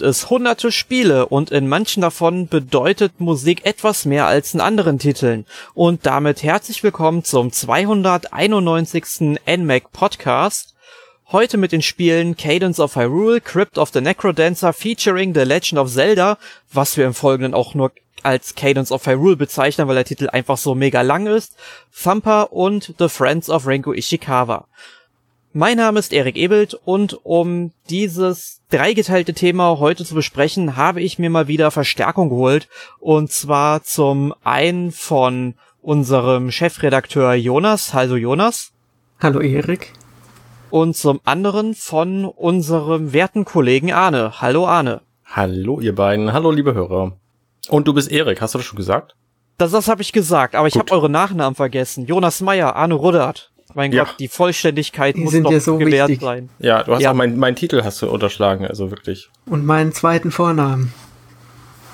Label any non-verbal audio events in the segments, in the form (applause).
gibt es hunderte Spiele und in manchen davon bedeutet Musik etwas mehr als in anderen Titeln. Und damit herzlich willkommen zum 291. NMAC Podcast. Heute mit den Spielen Cadence of Hyrule, Crypt of the Necrodancer featuring The Legend of Zelda, was wir im Folgenden auch nur als Cadence of Hyrule bezeichnen, weil der Titel einfach so mega lang ist, Thumper und The Friends of Renko Ishikawa. Mein Name ist Erik Ebelt und um dieses dreigeteilte Thema heute zu besprechen, habe ich mir mal wieder Verstärkung geholt und zwar zum einen von unserem Chefredakteur Jonas. Hallo Jonas. Hallo Erik. Und zum anderen von unserem werten Kollegen Arne. Hallo Arne. Hallo ihr beiden. Hallo liebe Hörer. Und du bist Erik, hast du das schon gesagt? Das, das habe ich gesagt, aber ich habe eure Nachnamen vergessen. Jonas Meyer, Arne Ruddert. Mein ja. Gott, die Vollständigkeit die muss sind doch ja so gewährt wichtig. sein. Ja, du hast ja. auch meinen mein Titel hast du unterschlagen, also wirklich. Und meinen zweiten Vornamen.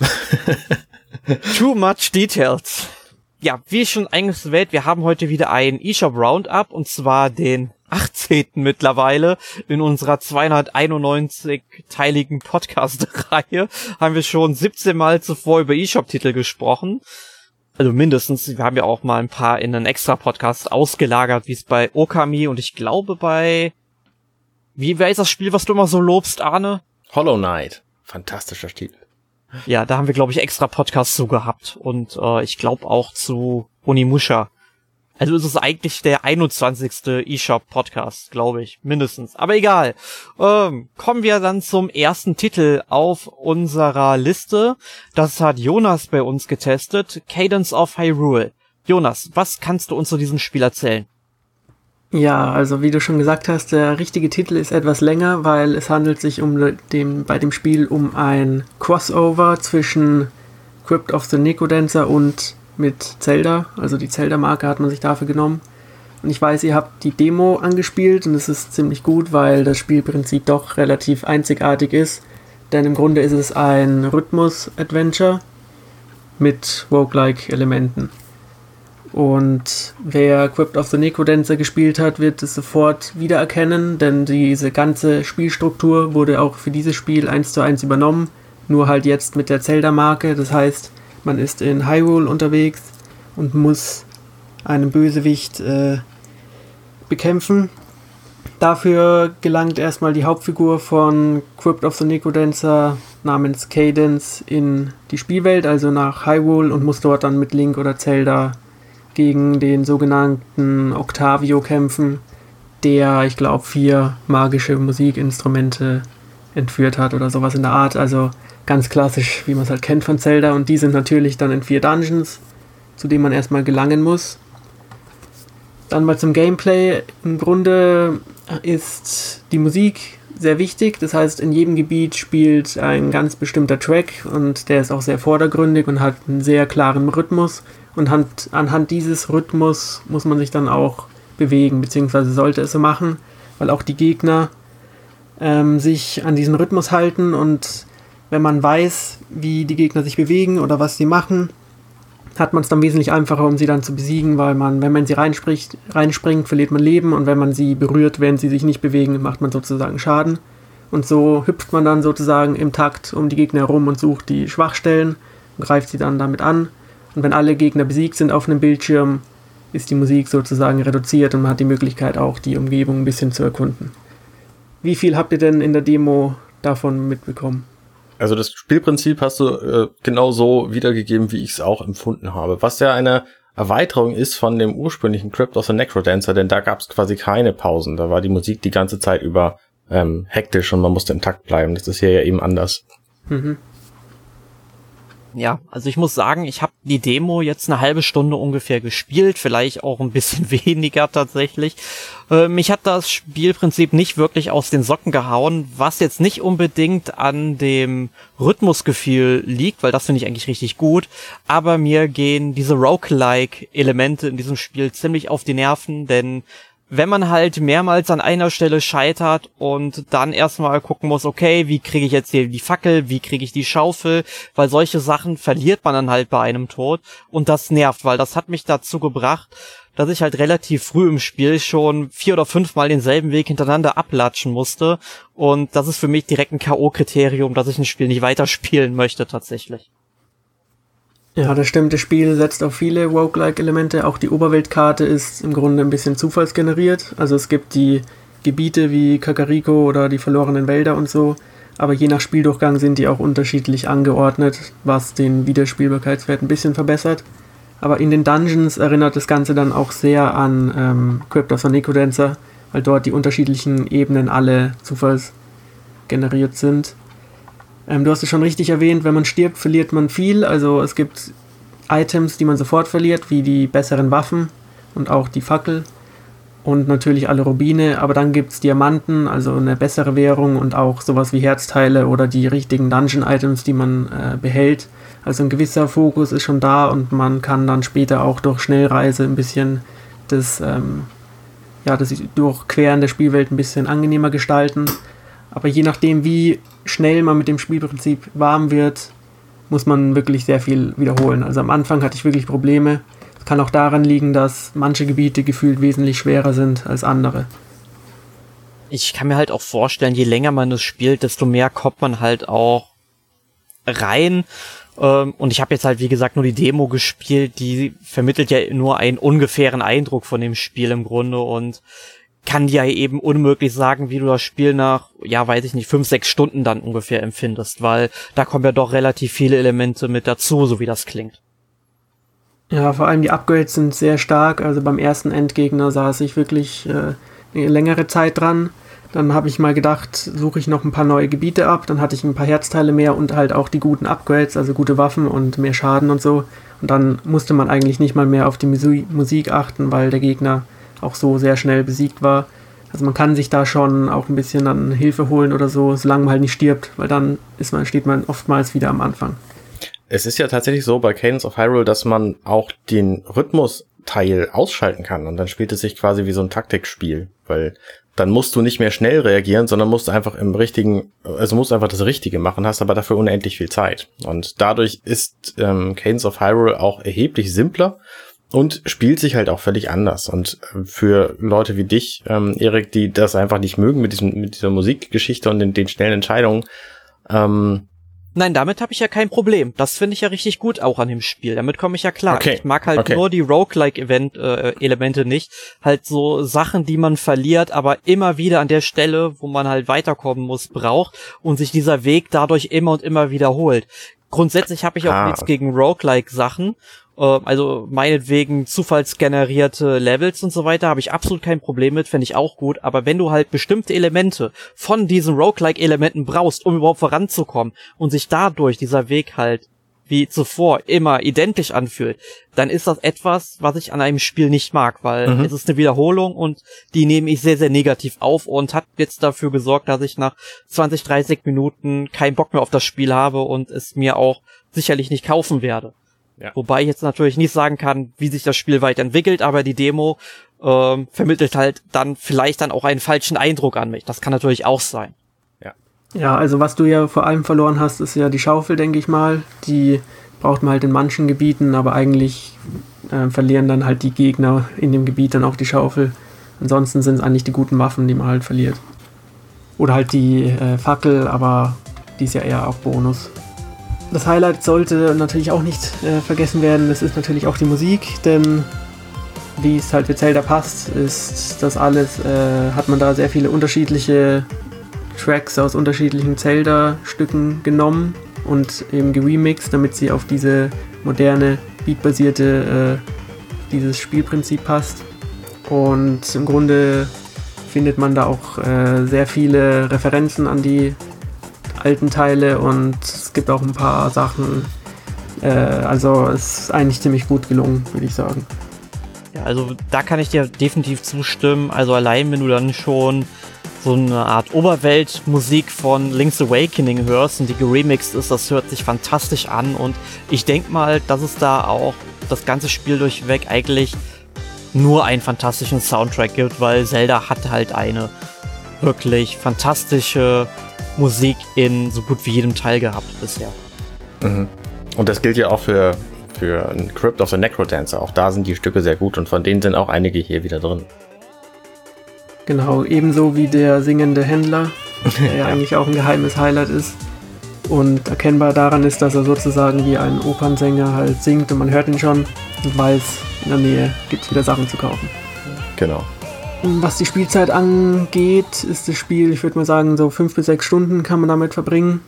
(laughs) Too much details. Ja, wie schon erwähnt, wir haben heute wieder ein eShop Roundup und zwar den 18. mittlerweile in unserer 291-teiligen Podcast-Reihe haben wir schon 17 Mal zuvor über eShop-Titel gesprochen also mindestens, wir haben ja auch mal ein paar in einen extra Podcast ausgelagert, wie es bei Okami und ich glaube bei, wie wer ist das Spiel, was du immer so lobst, Arne? Hollow Knight. Fantastischer Titel. Ja, da haben wir, glaube ich, extra Podcasts zu gehabt und äh, ich glaube auch zu Onimusha. Also ist es eigentlich der 21. eShop-Podcast, glaube ich, mindestens. Aber egal. Ähm, kommen wir dann zum ersten Titel auf unserer Liste. Das hat Jonas bei uns getestet. Cadence of Hyrule. Jonas, was kannst du uns zu diesem Spiel erzählen? Ja, also wie du schon gesagt hast, der richtige Titel ist etwas länger, weil es handelt sich um dem, bei dem Spiel um ein Crossover zwischen Crypt of the Nicodancer und mit Zelda. Also die Zelda-Marke hat man sich dafür genommen. Und ich weiß, ihr habt die Demo angespielt und es ist ziemlich gut, weil das Spielprinzip doch relativ einzigartig ist. Denn im Grunde ist es ein Rhythmus-Adventure mit Roguelike-Elementen. Und wer Crypt of the Necrodancer gespielt hat, wird es sofort wiedererkennen, denn diese ganze Spielstruktur wurde auch für dieses Spiel eins zu eins übernommen, nur halt jetzt mit der Zelda-Marke. Das heißt, man ist in Hyrule unterwegs und muss einen Bösewicht äh, bekämpfen. Dafür gelangt erstmal die Hauptfigur von Crypt of the Necrodancer namens Cadence in die Spielwelt, also nach Hyrule und muss dort dann mit Link oder Zelda gegen den sogenannten Octavio kämpfen, der, ich glaube, vier magische Musikinstrumente entführt hat oder sowas in der Art. Also ganz klassisch, wie man es halt kennt von Zelda. Und die sind natürlich dann in vier Dungeons, zu denen man erstmal gelangen muss. Dann mal zum Gameplay. Im Grunde ist die Musik sehr wichtig. Das heißt, in jedem Gebiet spielt ein ganz bestimmter Track und der ist auch sehr vordergründig und hat einen sehr klaren Rhythmus. Und anhand dieses Rhythmus muss man sich dann auch bewegen, beziehungsweise sollte es so machen, weil auch die Gegner ähm, sich an diesen Rhythmus halten und wenn man weiß, wie die Gegner sich bewegen oder was sie machen, hat man es dann wesentlich einfacher, um sie dann zu besiegen, weil man, wenn man sie reinspricht, reinspringt, verliert man Leben und wenn man sie berührt, wenn sie sich nicht bewegen, macht man sozusagen Schaden. Und so hüpft man dann sozusagen im Takt um die Gegner herum und sucht die Schwachstellen und greift sie dann damit an. Und wenn alle Gegner besiegt sind auf einem Bildschirm, ist die Musik sozusagen reduziert und man hat die Möglichkeit auch, die Umgebung ein bisschen zu erkunden. Wie viel habt ihr denn in der Demo davon mitbekommen? Also das Spielprinzip hast du äh, genau so wiedergegeben, wie ich es auch empfunden habe. Was ja eine Erweiterung ist von dem ursprünglichen Crypt of the Necrodancer, denn da gab es quasi keine Pausen. Da war die Musik die ganze Zeit über ähm, hektisch und man musste im Takt bleiben. Das ist hier ja eben anders. Mhm ja, also ich muss sagen, ich habe die Demo jetzt eine halbe Stunde ungefähr gespielt, vielleicht auch ein bisschen (laughs) weniger tatsächlich. Mich hat das Spielprinzip nicht wirklich aus den Socken gehauen, was jetzt nicht unbedingt an dem Rhythmusgefühl liegt, weil das finde ich eigentlich richtig gut, aber mir gehen diese Roguelike-Elemente in diesem Spiel ziemlich auf die Nerven, denn wenn man halt mehrmals an einer Stelle scheitert und dann erstmal gucken muss, okay, wie kriege ich jetzt hier die Fackel, wie kriege ich die Schaufel, weil solche Sachen verliert man dann halt bei einem Tod und das nervt, weil das hat mich dazu gebracht, dass ich halt relativ früh im Spiel schon vier oder fünfmal denselben Weg hintereinander ablatschen musste und das ist für mich direkt ein K.O.-Kriterium, dass ich ein Spiel nicht weiterspielen möchte tatsächlich. Ja, das stimmt. Das Spiel setzt auf viele Roguelike-Elemente. Auch die Oberweltkarte ist im Grunde ein bisschen zufallsgeneriert. Also es gibt die Gebiete wie Kakariko oder die verlorenen Wälder und so. Aber je nach Spieldurchgang sind die auch unterschiedlich angeordnet, was den Wiederspielbarkeitswert ein bisschen verbessert. Aber in den Dungeons erinnert das Ganze dann auch sehr an ähm, Crypt of Necrodancer, weil dort die unterschiedlichen Ebenen alle zufallsgeneriert sind. Ähm, du hast es schon richtig erwähnt, wenn man stirbt, verliert man viel. Also es gibt Items, die man sofort verliert, wie die besseren Waffen und auch die Fackel und natürlich alle Rubine, aber dann gibt es Diamanten, also eine bessere Währung und auch sowas wie Herzteile oder die richtigen Dungeon-Items, die man äh, behält. Also ein gewisser Fokus ist schon da und man kann dann später auch durch Schnellreise ein bisschen das, ähm, ja, das Durchqueren der Spielwelt ein bisschen angenehmer gestalten. Aber je nachdem, wie schnell man mit dem Spielprinzip warm wird, muss man wirklich sehr viel wiederholen. Also am Anfang hatte ich wirklich Probleme. Es kann auch daran liegen, dass manche Gebiete gefühlt wesentlich schwerer sind als andere. Ich kann mir halt auch vorstellen, je länger man es spielt, desto mehr kommt man halt auch rein. Ähm, und ich habe jetzt halt, wie gesagt, nur die Demo gespielt, die vermittelt ja nur einen ungefähren Eindruck von dem Spiel im Grunde. Und kann dir eben unmöglich sagen, wie du das Spiel nach, ja, weiß ich nicht, fünf, sechs Stunden dann ungefähr empfindest, weil da kommen ja doch relativ viele Elemente mit dazu, so wie das klingt. Ja, vor allem die Upgrades sind sehr stark. Also beim ersten Endgegner saß ich wirklich äh, eine längere Zeit dran. Dann habe ich mal gedacht, suche ich noch ein paar neue Gebiete ab. Dann hatte ich ein paar Herzteile mehr und halt auch die guten Upgrades, also gute Waffen und mehr Schaden und so. Und dann musste man eigentlich nicht mal mehr auf die Musik achten, weil der Gegner auch so sehr schnell besiegt war. Also man kann sich da schon auch ein bisschen dann Hilfe holen oder so, solange man halt nicht stirbt, weil dann ist man, steht man oftmals wieder am Anfang. Es ist ja tatsächlich so bei Cadence of Hyrule, dass man auch den Rhythmus-Teil ausschalten kann und dann spielt es sich quasi wie so ein Taktikspiel, weil dann musst du nicht mehr schnell reagieren, sondern musst einfach im richtigen, also musst einfach das Richtige machen, hast aber dafür unendlich viel Zeit. Und dadurch ist ähm, Cadence of Hyrule auch erheblich simpler und spielt sich halt auch völlig anders. Und äh, für Leute wie dich, ähm, Erik, die das einfach nicht mögen mit diesem mit dieser Musikgeschichte und den, den schnellen Entscheidungen, ähm, Nein, damit habe ich ja kein Problem. Das finde ich ja richtig gut auch an dem Spiel. Damit komme ich ja klar. Okay. Ich mag halt okay. nur die Roguelike-Event-Elemente äh, nicht. Halt so Sachen, die man verliert, aber immer wieder an der Stelle, wo man halt weiterkommen muss, braucht und sich dieser Weg dadurch immer und immer wiederholt. Grundsätzlich habe ich auch ah. nichts gegen Roguelike-Sachen also meinetwegen zufallsgenerierte Levels und so weiter, habe ich absolut kein Problem mit, fände ich auch gut. Aber wenn du halt bestimmte Elemente von diesen Roguelike-Elementen brauchst, um überhaupt voranzukommen und sich dadurch dieser Weg halt wie zuvor immer identisch anfühlt, dann ist das etwas, was ich an einem Spiel nicht mag, weil mhm. es ist eine Wiederholung und die nehme ich sehr, sehr negativ auf und hat jetzt dafür gesorgt, dass ich nach 20, 30 Minuten keinen Bock mehr auf das Spiel habe und es mir auch sicherlich nicht kaufen werde. Ja. Wobei ich jetzt natürlich nicht sagen kann, wie sich das Spiel weiterentwickelt, aber die Demo ähm, vermittelt halt dann vielleicht dann auch einen falschen Eindruck an mich. Das kann natürlich auch sein. Ja. Ja, also was du ja vor allem verloren hast, ist ja die Schaufel, denke ich mal. Die braucht man halt in manchen Gebieten, aber eigentlich äh, verlieren dann halt die Gegner in dem Gebiet dann auch die Schaufel. Ansonsten sind es eigentlich die guten Waffen, die man halt verliert. Oder halt die äh, Fackel, aber die ist ja eher auch Bonus. Das Highlight sollte natürlich auch nicht äh, vergessen werden, das ist natürlich auch die Musik, denn wie es halt für Zelda passt, ist das alles, äh, hat man da sehr viele unterschiedliche Tracks aus unterschiedlichen Zelda-Stücken genommen und eben geremixed, damit sie auf diese moderne, beatbasierte, äh, dieses Spielprinzip passt. Und im Grunde findet man da auch äh, sehr viele Referenzen an die alten Teile und es gibt auch ein paar Sachen. Äh, also es ist eigentlich ziemlich gut gelungen, würde ich sagen. Ja, also da kann ich dir definitiv zustimmen. Also allein wenn du dann schon so eine Art Oberweltmusik von Link's Awakening hörst und die geremixed ist, das hört sich fantastisch an und ich denke mal, dass es da auch das ganze Spiel durchweg eigentlich nur einen fantastischen Soundtrack gibt, weil Zelda hat halt eine wirklich fantastische Musik in so gut wie jedem Teil gehabt bisher. Mhm. Und das gilt ja auch für, für Crypt of the Necrodancer. Auch da sind die Stücke sehr gut und von denen sind auch einige hier wieder drin. Genau, ebenso wie der singende Händler, der (laughs) ja eigentlich auch ein geheimes Highlight ist. Und erkennbar daran ist, dass er sozusagen wie ein Opernsänger halt singt und man hört ihn schon und weiß, in der Nähe gibt es wieder Sachen zu kaufen. Genau. Was die Spielzeit angeht, ist das Spiel, ich würde mal sagen, so fünf bis sechs Stunden kann man damit verbringen.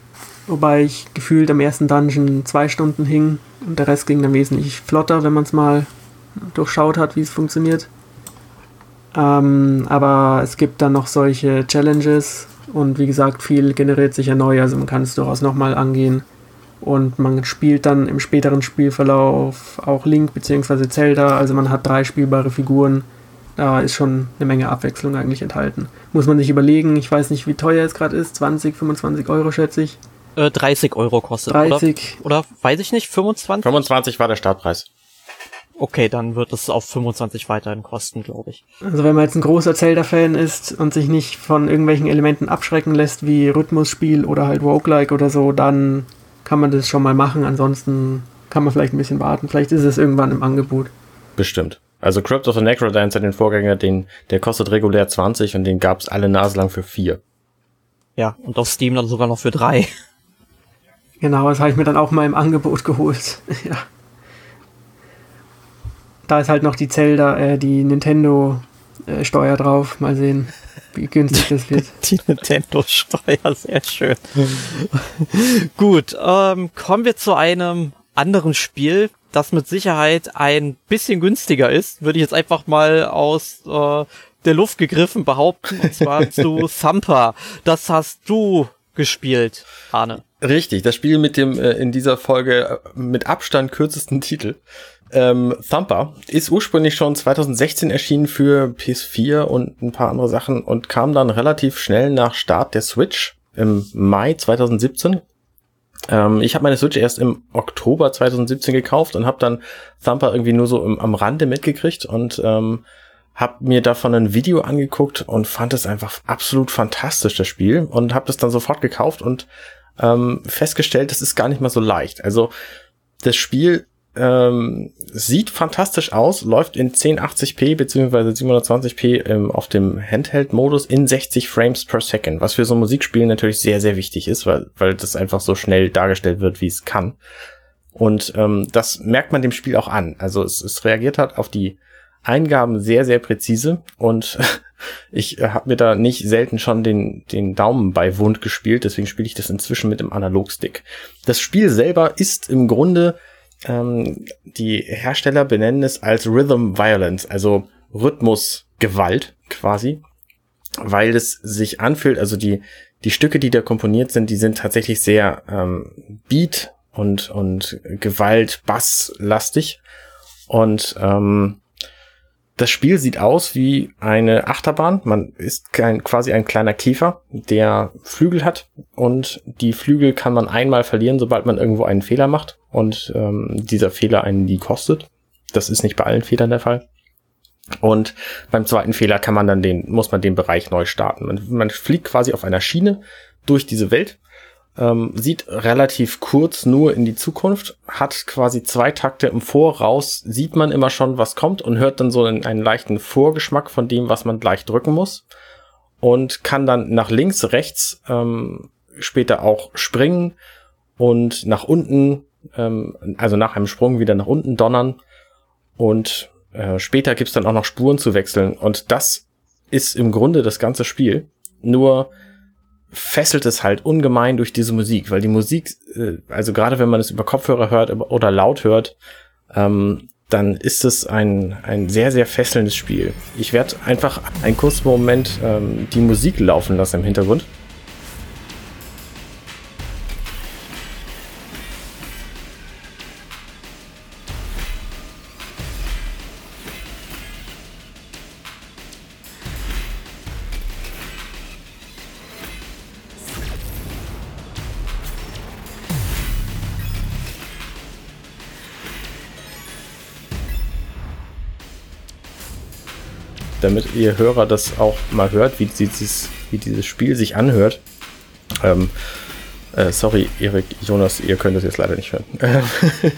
Wobei ich gefühlt am ersten Dungeon zwei Stunden hing und der Rest ging dann wesentlich flotter, wenn man es mal durchschaut hat, wie es funktioniert. Ähm, aber es gibt dann noch solche Challenges und wie gesagt, viel generiert sich ja neu, also man kann es durchaus nochmal angehen. Und man spielt dann im späteren Spielverlauf auch Link bzw. Zelda, also man hat drei spielbare Figuren. Da ist schon eine Menge Abwechslung eigentlich enthalten. Muss man sich überlegen, ich weiß nicht, wie teuer es gerade ist, 20, 25 Euro schätze ich. Äh, 30 Euro kostet, 30. Oder, oder weiß ich nicht, 25? 25 war der Startpreis. Okay, dann wird es auf 25 weiterhin kosten, glaube ich. Also wenn man jetzt ein großer Zelda-Fan ist und sich nicht von irgendwelchen Elementen abschrecken lässt, wie Rhythmusspiel oder halt Roguelike oder so, dann kann man das schon mal machen. Ansonsten kann man vielleicht ein bisschen warten. Vielleicht ist es irgendwann im Angebot. Bestimmt. Also Crypt of the Necrodancer, den Vorgänger, den, der kostet regulär 20 und den gab's alle Nase lang für 4. Ja, und auf Steam dann sogar noch für 3. Genau, das habe ich mir dann auch mal im Angebot geholt. (laughs) ja da ist halt noch die Zelda, äh, die Nintendo äh, Steuer drauf. Mal sehen, wie günstig das wird. (laughs) Die Nintendo Steuer, sehr schön. (laughs) Gut, ähm, kommen wir zu einem anderen Spiel, das mit Sicherheit ein bisschen günstiger ist, würde ich jetzt einfach mal aus äh, der Luft gegriffen behaupten, und zwar (laughs) zu Thumper. Das hast du gespielt, Arne. Richtig, das Spiel mit dem äh, in dieser Folge äh, mit Abstand kürzesten Titel. Ähm, Thumper ist ursprünglich schon 2016 erschienen für PS4 und ein paar andere Sachen und kam dann relativ schnell nach Start der Switch im Mai 2017. Ähm, ich habe meine Switch erst im Oktober 2017 gekauft und habe dann Thumper irgendwie nur so im, am Rande mitgekriegt und ähm, habe mir davon ein Video angeguckt und fand es einfach absolut fantastisch, das Spiel, und habe das dann sofort gekauft und ähm, festgestellt, das ist gar nicht mal so leicht. Also das Spiel ähm, sieht fantastisch aus, läuft in 1080p bzw. 720p ähm, auf dem Handheld-Modus in 60 Frames per Second, was für so ein Musikspiel natürlich sehr, sehr wichtig ist, weil, weil das einfach so schnell dargestellt wird, wie es kann. Und ähm, das merkt man dem Spiel auch an. Also es, es reagiert hat auf die Eingaben sehr, sehr präzise und (laughs) ich äh, habe mir da nicht selten schon den, den Daumen bei Wund gespielt, deswegen spiele ich das inzwischen mit dem Analogstick. Das Spiel selber ist im Grunde ähm, die Hersteller benennen es als Rhythm Violence, also Rhythmusgewalt quasi, weil es sich anfühlt, also die, die Stücke, die da komponiert sind, die sind tatsächlich sehr ähm, Beat und, und Gewalt, Bass lastig. Und ähm, das Spiel sieht aus wie eine Achterbahn. Man ist kein, quasi ein kleiner Käfer, der Flügel hat und die Flügel kann man einmal verlieren, sobald man irgendwo einen Fehler macht und ähm, dieser Fehler einen die kostet. Das ist nicht bei allen Fehlern der Fall. Und beim zweiten Fehler kann man dann den, muss man den Bereich neu starten. Man, man fliegt quasi auf einer Schiene durch diese Welt ähm, sieht relativ kurz nur in die Zukunft, hat quasi zwei Takte im Voraus, sieht man immer schon, was kommt und hört dann so einen, einen leichten Vorgeschmack von dem, was man gleich drücken muss. Und kann dann nach links, rechts ähm, später auch springen und nach unten, ähm, also nach einem Sprung wieder nach unten donnern. Und äh, später gibt's dann auch noch Spuren zu wechseln. Und das ist im Grunde das ganze Spiel. Nur fesselt es halt ungemein durch diese Musik, weil die Musik, äh, also gerade wenn man es über Kopfhörer hört oder laut hört, ähm, dann ist es ein, ein sehr, sehr fesselndes Spiel. Ich werde einfach einen kurzen Moment ähm, die Musik laufen lassen im Hintergrund. Damit ihr Hörer das auch mal hört, wie dieses, wie dieses Spiel sich anhört. Ähm, äh, sorry, Erik, Jonas, ihr könnt es jetzt leider nicht hören. (laughs)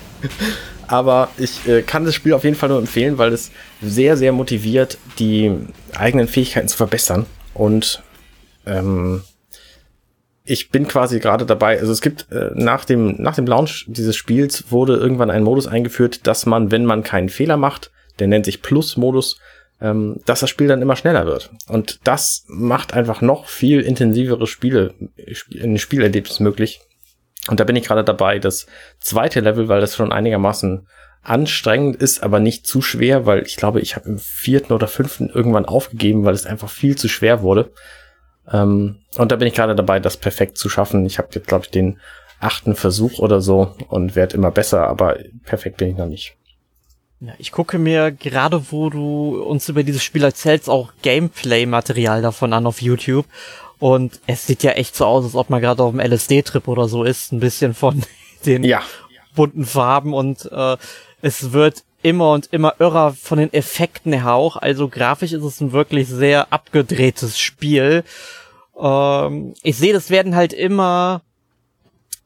Aber ich äh, kann das Spiel auf jeden Fall nur empfehlen, weil es sehr, sehr motiviert, die eigenen Fähigkeiten zu verbessern. Und ähm, ich bin quasi gerade dabei, also es gibt äh, nach dem nach dem Launch dieses Spiels wurde irgendwann ein Modus eingeführt, dass man, wenn man keinen Fehler macht, der nennt sich Plus-Modus, ähm, dass das Spiel dann immer schneller wird. Und das macht einfach noch viel intensivere Spiele, ein Spielerlebnis möglich. Und da bin ich gerade dabei, das zweite Level, weil das schon einigermaßen anstrengend ist, aber nicht zu schwer, weil ich glaube, ich habe im vierten oder fünften irgendwann aufgegeben, weil es einfach viel zu schwer wurde. Ähm, und da bin ich gerade dabei, das perfekt zu schaffen. Ich habe jetzt, glaube ich, den achten Versuch oder so und werde immer besser, aber perfekt bin ich noch nicht. Ja, ich gucke mir gerade, wo du uns über dieses Spiel erzählst, auch Gameplay-Material davon an auf YouTube. Und es sieht ja echt so aus, als ob man gerade auf einem LSD-Trip oder so ist. Ein bisschen von (laughs) den ja. bunten Farben und äh, es wird immer und immer irrer von den Effekten her auch. Also grafisch ist es ein wirklich sehr abgedrehtes Spiel. Ähm, ich sehe, das werden halt immer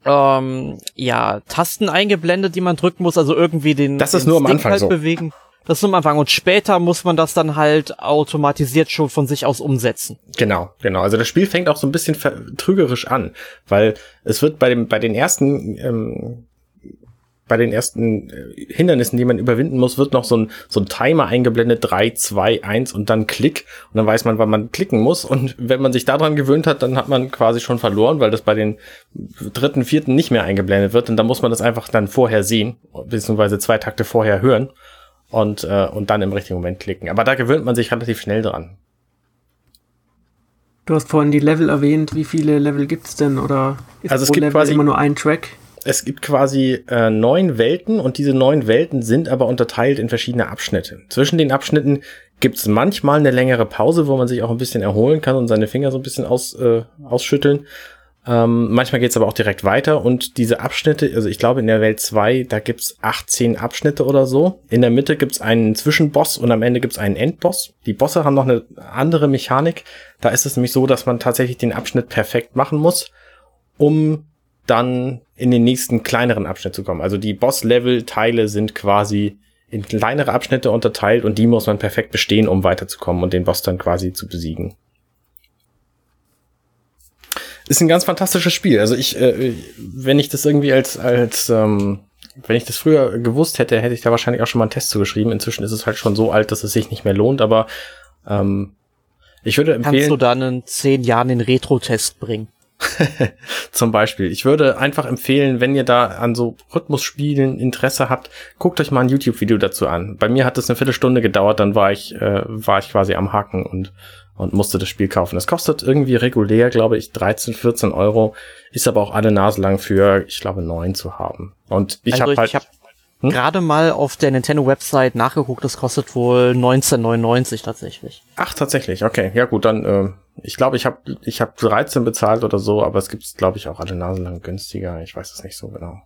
ähm, ja Tasten eingeblendet, die man drücken muss, also irgendwie den, das ist den nur am Anfang halt so. bewegen. Das ist nur am Anfang und später muss man das dann halt automatisiert schon von sich aus umsetzen. Genau, genau. Also das Spiel fängt auch so ein bisschen trügerisch an, weil es wird bei dem bei den ersten ähm, bei den ersten äh, Hindernissen, die man überwinden muss, wird noch so ein, so ein Timer eingeblendet, drei, zwei, eins und dann Klick. Und dann weiß man, wann man klicken muss. Und (laughs) wenn man sich daran gewöhnt hat, dann hat man quasi schon verloren, weil das bei den dritten, vierten nicht mehr eingeblendet wird. Und dann muss man das einfach dann vorher sehen, beziehungsweise zwei Takte vorher hören und, äh, und dann im richtigen Moment klicken. Aber da gewöhnt man sich relativ schnell dran. Du hast vorhin die Level erwähnt. Wie viele Level gibt's denn? Oder ist also es gibt Level quasi immer nur ein Track? Es gibt quasi äh, neun Welten und diese neun Welten sind aber unterteilt in verschiedene Abschnitte. Zwischen den Abschnitten gibt es manchmal eine längere Pause, wo man sich auch ein bisschen erholen kann und seine Finger so ein bisschen aus, äh, ausschütteln. Ähm, manchmal geht es aber auch direkt weiter und diese Abschnitte, also ich glaube in der Welt 2, da gibt's 18 Abschnitte oder so. In der Mitte gibt's einen Zwischenboss und am Ende gibt's einen Endboss. Die Bosse haben noch eine andere Mechanik. Da ist es nämlich so, dass man tatsächlich den Abschnitt perfekt machen muss, um dann in den nächsten kleineren Abschnitt zu kommen. Also die Boss-Level-Teile sind quasi in kleinere Abschnitte unterteilt und die muss man perfekt bestehen, um weiterzukommen und den Boss dann quasi zu besiegen. Ist ein ganz fantastisches Spiel. Also ich, äh, wenn ich das irgendwie als, als, ähm, wenn ich das früher gewusst hätte, hätte ich da wahrscheinlich auch schon mal einen Test zugeschrieben. Inzwischen ist es halt schon so alt, dass es sich nicht mehr lohnt, aber ähm, ich würde empfehlen. Kannst du dann in zehn Jahren den Retro-Test bringen? (laughs) Zum Beispiel. Ich würde einfach empfehlen, wenn ihr da an so Rhythmusspielen Interesse habt, guckt euch mal ein YouTube-Video dazu an. Bei mir hat es eine Viertelstunde gedauert, dann war ich, äh, war ich quasi am Haken und, und musste das Spiel kaufen. Das kostet irgendwie regulär, glaube ich, 13, 14 Euro, ist aber auch alle Nase lang für, ich glaube, neun zu haben. Und ich also habe halt. Ich hab hm? gerade mal auf der Nintendo-Website nachgeguckt, das kostet wohl 19,99 tatsächlich. Ach, tatsächlich, okay. Ja gut, dann äh, ich glaube, ich habe ich hab 13 bezahlt oder so, aber es gibt es, glaube ich, auch alle Nasen lang günstiger. Ich weiß es nicht so genau.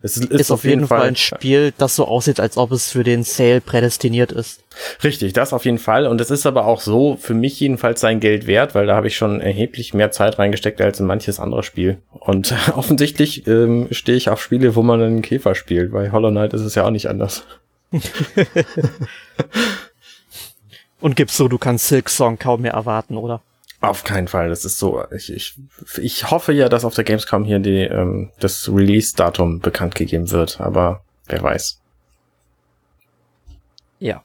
Es ist, ist, ist auf jeden Fall, Fall ein Spiel, das so aussieht, als ob es für den Sale prädestiniert ist. Richtig, das auf jeden Fall. Und es ist aber auch so für mich jedenfalls sein Geld wert, weil da habe ich schon erheblich mehr Zeit reingesteckt als in manches andere Spiel. Und (laughs) offensichtlich ähm, stehe ich auf Spiele, wo man einen Käfer spielt. Bei Hollow Knight ist es ja auch nicht anders. (laughs) Und gibst so, du kannst Silk Song kaum mehr erwarten, oder? Auf keinen Fall. Das ist so. Ich, ich, ich hoffe ja, dass auf der Gamescom hier die, ähm, das Release-Datum bekannt gegeben wird, aber wer weiß. Ja.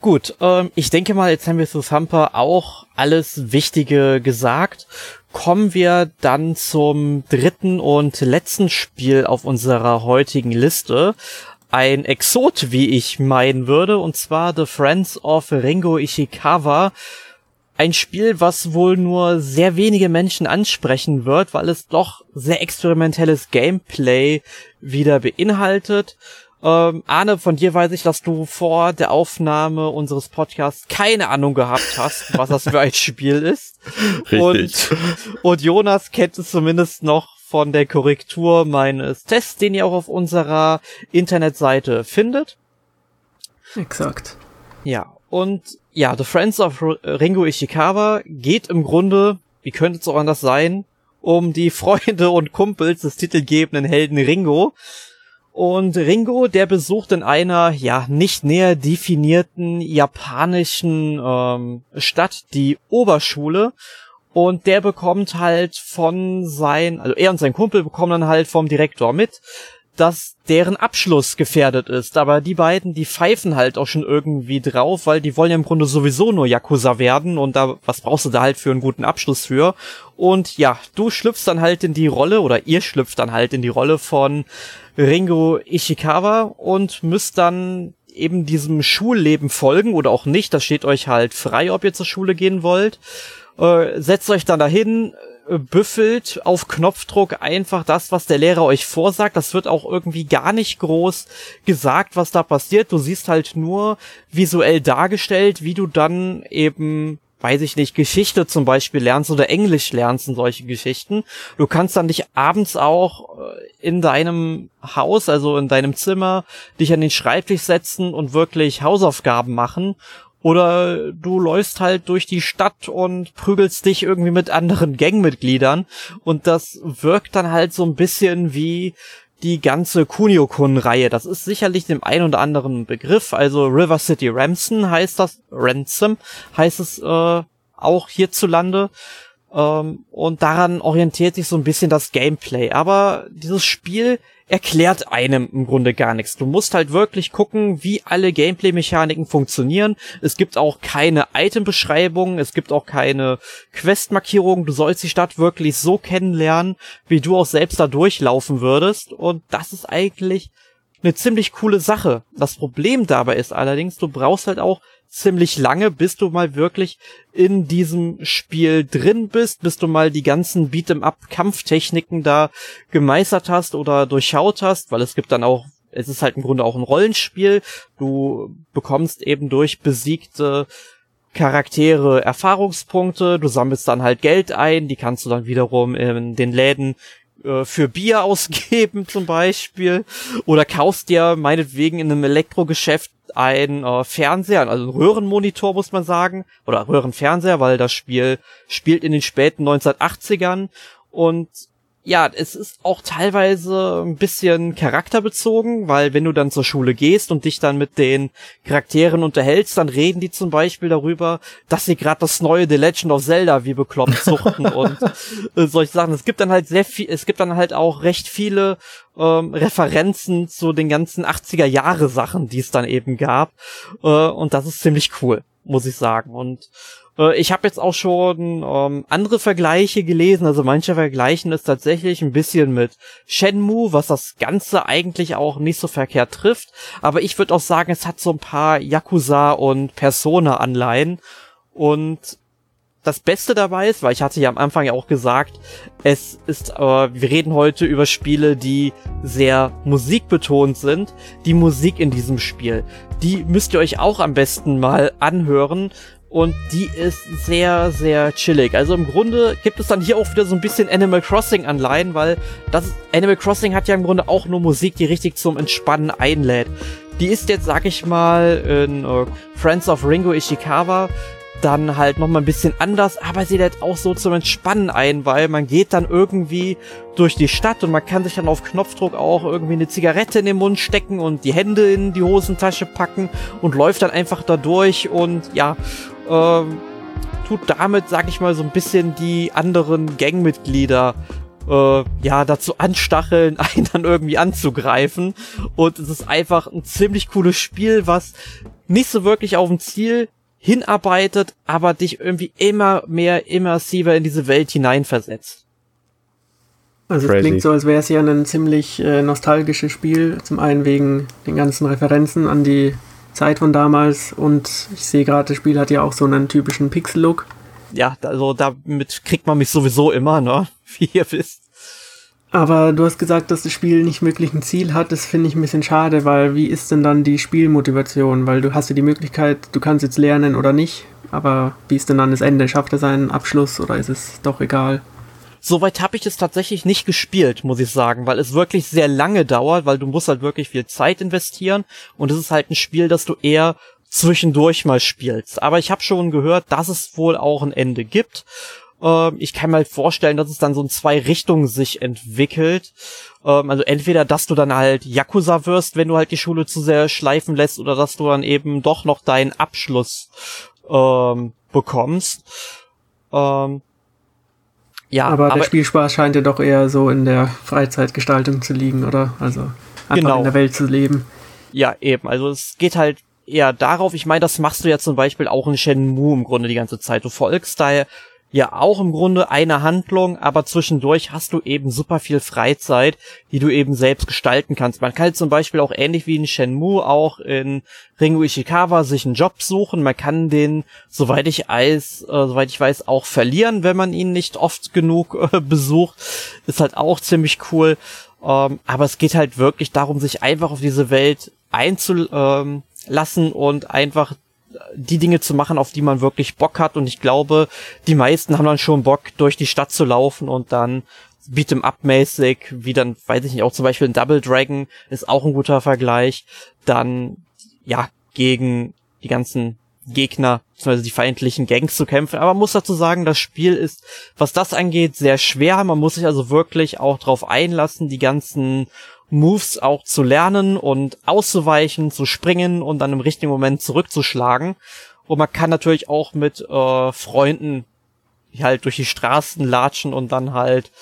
Gut, ähm, ich denke mal, jetzt haben wir zu Thumper auch alles Wichtige gesagt. Kommen wir dann zum dritten und letzten Spiel auf unserer heutigen Liste. Ein Exot, wie ich meinen würde, und zwar The Friends of Ringo Ishikawa ein Spiel, was wohl nur sehr wenige Menschen ansprechen wird, weil es doch sehr experimentelles Gameplay wieder beinhaltet. Ähm, Arne, von dir weiß ich, dass du vor der Aufnahme unseres Podcasts keine Ahnung gehabt hast, was das für ein Spiel ist. (laughs) Richtig. Und, und Jonas kennt es zumindest noch von der Korrektur meines Tests, den ihr auch auf unserer Internetseite findet. Exakt. Ja, Und ja, The Friends of Ringo Ishikawa geht im Grunde, wie könnte es auch anders sein, um die Freunde und Kumpels des titelgebenden Helden Ringo. Und Ringo, der besucht in einer, ja, nicht näher definierten japanischen ähm, Stadt die Oberschule. Und der bekommt halt von sein, also er und sein Kumpel bekommen dann halt vom Direktor mit, dass deren Abschluss gefährdet ist. Aber die beiden, die pfeifen halt auch schon irgendwie drauf, weil die wollen ja im Grunde sowieso nur Yakuza werden und da, was brauchst du da halt für einen guten Abschluss für? Und ja, du schlüpfst dann halt in die Rolle oder ihr schlüpft dann halt in die Rolle von Ringo Ishikawa und müsst dann eben diesem Schulleben folgen oder auch nicht. Das steht euch halt frei, ob ihr zur Schule gehen wollt. Äh, setzt euch dann dahin, büffelt auf Knopfdruck einfach das, was der Lehrer euch vorsagt. Das wird auch irgendwie gar nicht groß gesagt, was da passiert. Du siehst halt nur visuell dargestellt, wie du dann eben weiß ich nicht, Geschichte zum Beispiel lernst oder Englisch lernst und solche Geschichten. Du kannst dann dich abends auch äh, in deinem Haus, also in deinem Zimmer, dich an den Schreibtisch setzen und wirklich Hausaufgaben machen oder du läufst halt durch die Stadt und prügelst dich irgendwie mit anderen Gangmitgliedern. Und das wirkt dann halt so ein bisschen wie die ganze Kunio-Kun-Reihe. Das ist sicherlich dem einen oder anderen Begriff. Also River City Ransom heißt das, Ransom heißt es äh, auch hierzulande. Ähm, und daran orientiert sich so ein bisschen das Gameplay. Aber dieses Spiel erklärt einem im Grunde gar nichts. Du musst halt wirklich gucken, wie alle Gameplay-Mechaniken funktionieren. Es gibt auch keine Item-Beschreibung, es gibt auch keine Quest-Markierung. Du sollst die Stadt wirklich so kennenlernen, wie du auch selbst da durchlaufen würdest. Und das ist eigentlich eine ziemlich coole Sache. Das Problem dabei ist allerdings, du brauchst halt auch ziemlich lange, bis du mal wirklich in diesem Spiel drin bist, bis du mal die ganzen Beat'em-up-Kampftechniken da gemeistert hast oder durchschaut hast, weil es gibt dann auch, es ist halt im Grunde auch ein Rollenspiel. Du bekommst eben durch besiegte Charaktere Erfahrungspunkte, du sammelst dann halt Geld ein, die kannst du dann wiederum in den Läden äh, für Bier ausgeben (laughs) zum Beispiel. Oder kaufst dir meinetwegen in einem Elektrogeschäft ein äh, Fernseher, also ein Röhrenmonitor muss man sagen, oder Röhrenfernseher, weil das Spiel spielt in den späten 1980ern und ja, es ist auch teilweise ein bisschen charakterbezogen, weil wenn du dann zur Schule gehst und dich dann mit den Charakteren unterhältst, dann reden die zum Beispiel darüber, dass sie gerade das neue The Legend of Zelda wie bekloppt suchten (laughs) und äh, solche Sachen. Es gibt dann halt sehr viel, es gibt dann halt auch recht viele ähm, Referenzen zu den ganzen 80er Jahre Sachen, die es dann eben gab. Äh, und das ist ziemlich cool, muss ich sagen. Und äh, ich habe jetzt auch schon ähm, andere Vergleiche gelesen, also manche vergleichen es tatsächlich ein bisschen mit Shenmue, was das Ganze eigentlich auch nicht so verkehrt trifft. Aber ich würde auch sagen, es hat so ein paar Yakuza und Persona-Anleihen. Und das Beste dabei ist, weil ich hatte ja am Anfang ja auch gesagt, es ist, äh, wir reden heute über Spiele, die sehr musikbetont sind. Die Musik in diesem Spiel, die müsst ihr euch auch am besten mal anhören, und die ist sehr, sehr chillig. Also im Grunde gibt es dann hier auch wieder so ein bisschen Animal Crossing Anleihen, weil das Animal Crossing hat ja im Grunde auch nur Musik, die richtig zum Entspannen einlädt. Die ist jetzt, sag ich mal, in uh, Friends of Ringo Ishikawa dann halt nochmal ein bisschen anders, aber sie lädt auch so zum Entspannen ein, weil man geht dann irgendwie durch die Stadt und man kann sich dann auf Knopfdruck auch irgendwie eine Zigarette in den Mund stecken und die Hände in die Hosentasche packen und läuft dann einfach da durch und ja, ähm, tut damit, sag ich mal, so ein bisschen die anderen Gangmitglieder äh, ja, dazu anstacheln, (laughs) einen dann irgendwie anzugreifen. Und es ist einfach ein ziemlich cooles Spiel, was nicht so wirklich auf ein Ziel hinarbeitet, aber dich irgendwie immer mehr immersiver in diese Welt hineinversetzt. Also es klingt so, als wäre es ja ein ziemlich äh, nostalgisches Spiel. Zum einen wegen den ganzen Referenzen an die Zeit von damals und ich sehe gerade, das Spiel hat ja auch so einen typischen Pixel-Look. Ja, also damit kriegt man mich sowieso immer, ne? (laughs) Wie ihr wisst. Aber du hast gesagt, dass das Spiel nicht wirklich ein Ziel hat. Das finde ich ein bisschen schade, weil wie ist denn dann die Spielmotivation? Weil du hast ja die Möglichkeit, du kannst jetzt lernen oder nicht. Aber wie ist denn dann das Ende? Schafft er seinen Abschluss oder ist es doch egal? Soweit habe ich es tatsächlich nicht gespielt, muss ich sagen, weil es wirklich sehr lange dauert, weil du musst halt wirklich viel Zeit investieren und es ist halt ein Spiel, das du eher zwischendurch mal spielst. Aber ich habe schon gehört, dass es wohl auch ein Ende gibt. Ähm, ich kann mir halt vorstellen, dass es dann so in zwei Richtungen sich entwickelt. Ähm, also entweder, dass du dann halt Yakuza wirst, wenn du halt die Schule zu sehr schleifen lässt, oder dass du dann eben doch noch deinen Abschluss ähm, bekommst. Ähm, ja, aber, aber der Spielspaß scheint ja doch eher so in der Freizeitgestaltung zu liegen, oder? Also einfach genau. in der Welt zu leben. Ja, eben. Also es geht halt eher darauf. Ich meine, das machst du ja zum Beispiel auch in Shenmue im Grunde die ganze Zeit. Du folgst da ja auch im Grunde eine Handlung, aber zwischendurch hast du eben super viel Freizeit, die du eben selbst gestalten kannst. Man kann zum Beispiel auch ähnlich wie in Shenmue auch in Ringo Ishikawa sich einen Job suchen. Man kann den, soweit ich weiß, äh, soweit ich weiß, auch verlieren, wenn man ihn nicht oft genug äh, besucht. Ist halt auch ziemlich cool. Ähm, aber es geht halt wirklich darum, sich einfach auf diese Welt einzulassen ähm, und einfach die Dinge zu machen, auf die man wirklich Bock hat. Und ich glaube, die meisten haben dann schon Bock, durch die Stadt zu laufen und dann Beat'em Up mäßig, wie dann, weiß ich nicht, auch zum Beispiel ein Double Dragon ist auch ein guter Vergleich. Dann, ja, gegen die ganzen Gegner, beziehungsweise die feindlichen Gangs zu kämpfen. Aber man muss dazu sagen, das Spiel ist, was das angeht, sehr schwer. Man muss sich also wirklich auch drauf einlassen, die ganzen Moves auch zu lernen und auszuweichen, zu springen und dann im richtigen Moment zurückzuschlagen. Und man kann natürlich auch mit äh, Freunden halt durch die Straßen latschen und dann halt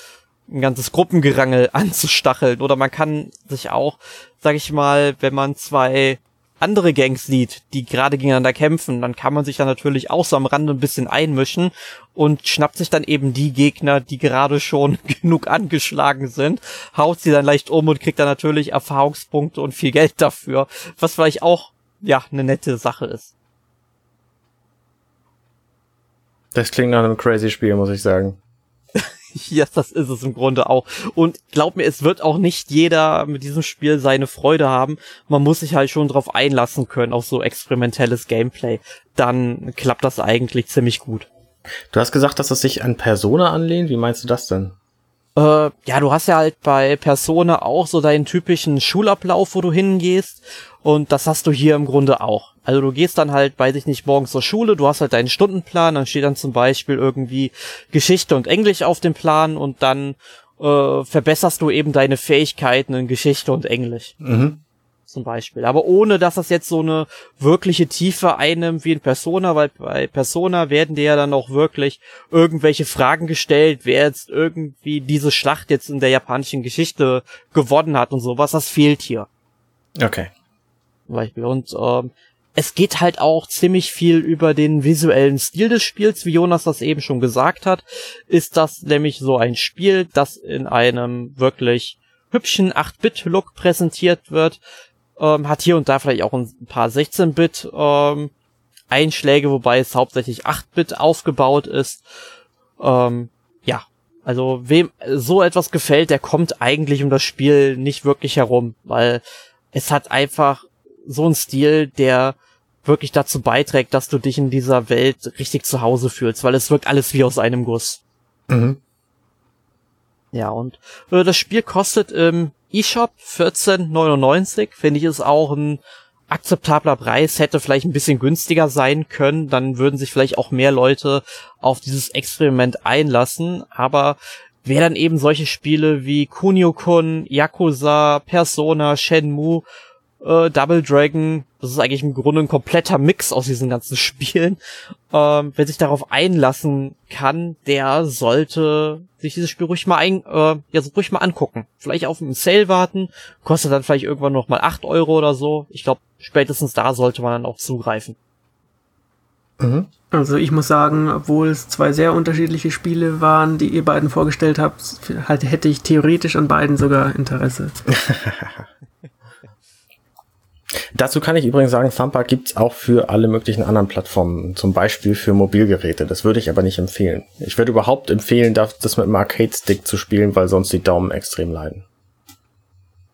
ein ganzes Gruppengerangel (laughs) anzustacheln. Oder man kann sich auch, sag ich mal, wenn man zwei andere Gangs sieht, die gerade gegeneinander kämpfen, dann kann man sich da natürlich auch so am Rande ein bisschen einmischen und schnappt sich dann eben die Gegner, die gerade schon (laughs) genug angeschlagen sind, haut sie dann leicht um und kriegt dann natürlich Erfahrungspunkte und viel Geld dafür, was vielleicht auch, ja, eine nette Sache ist. Das klingt nach einem crazy Spiel, muss ich sagen. (laughs) ja, das ist es im Grunde auch. Und glaub mir, es wird auch nicht jeder mit diesem Spiel seine Freude haben. Man muss sich halt schon drauf einlassen können, auf so experimentelles Gameplay. Dann klappt das eigentlich ziemlich gut. Du hast gesagt, dass es sich an Persona anlehnt. Wie meinst du das denn? Äh, ja, du hast ja halt bei Persona auch so deinen typischen Schulablauf, wo du hingehst. Und das hast du hier im Grunde auch. Also du gehst dann halt, weiß ich nicht, morgens zur Schule, du hast halt deinen Stundenplan, dann steht dann zum Beispiel irgendwie Geschichte und Englisch auf dem Plan und dann äh, verbesserst du eben deine Fähigkeiten in Geschichte und Englisch. Mhm zum Beispiel. Aber ohne, dass das jetzt so eine wirkliche Tiefe einnimmt wie in Persona, weil bei Persona werden dir ja dann auch wirklich irgendwelche Fragen gestellt, wer jetzt irgendwie diese Schlacht jetzt in der japanischen Geschichte gewonnen hat und sowas. Das fehlt hier. Okay. Zum Beispiel. Und ähm, es geht halt auch ziemlich viel über den visuellen Stil des Spiels, wie Jonas das eben schon gesagt hat. Ist das nämlich so ein Spiel, das in einem wirklich hübschen 8-Bit-Look präsentiert wird, ähm, hat hier und da vielleicht auch ein paar 16-Bit ähm, Einschläge, wobei es hauptsächlich 8-Bit aufgebaut ist. Ähm, ja, also wem so etwas gefällt, der kommt eigentlich um das Spiel nicht wirklich herum, weil es hat einfach so einen Stil, der wirklich dazu beiträgt, dass du dich in dieser Welt richtig zu Hause fühlst, weil es wirkt alles wie aus einem Guss. Mhm. Ja, und äh, das Spiel kostet im eShop 14,99. Finde ich ist auch ein akzeptabler Preis. Hätte vielleicht ein bisschen günstiger sein können. Dann würden sich vielleicht auch mehr Leute auf dieses Experiment einlassen. Aber wer dann eben solche Spiele wie Kunio-kun, Yakuza, Persona, Shenmue äh, Double Dragon, das ist eigentlich im Grunde ein kompletter Mix aus diesen ganzen (laughs) Spielen. Ähm, wer sich darauf einlassen kann, der sollte sich dieses Spiel ruhig mal ein, äh, ja, so ruhig mal angucken. Vielleicht auf einen Sale warten, kostet dann vielleicht irgendwann noch mal acht Euro oder so. Ich glaube, spätestens da sollte man dann auch zugreifen. Mhm. Also ich muss sagen, obwohl es zwei sehr unterschiedliche Spiele waren, die ihr beiden vorgestellt habt, halt hätte ich theoretisch an beiden sogar Interesse. (laughs) Dazu kann ich übrigens sagen, Thumper gibt's auch für alle möglichen anderen Plattformen, zum Beispiel für Mobilgeräte. Das würde ich aber nicht empfehlen. Ich würde überhaupt empfehlen, das mit einem Arcade-Stick zu spielen, weil sonst die Daumen extrem leiden.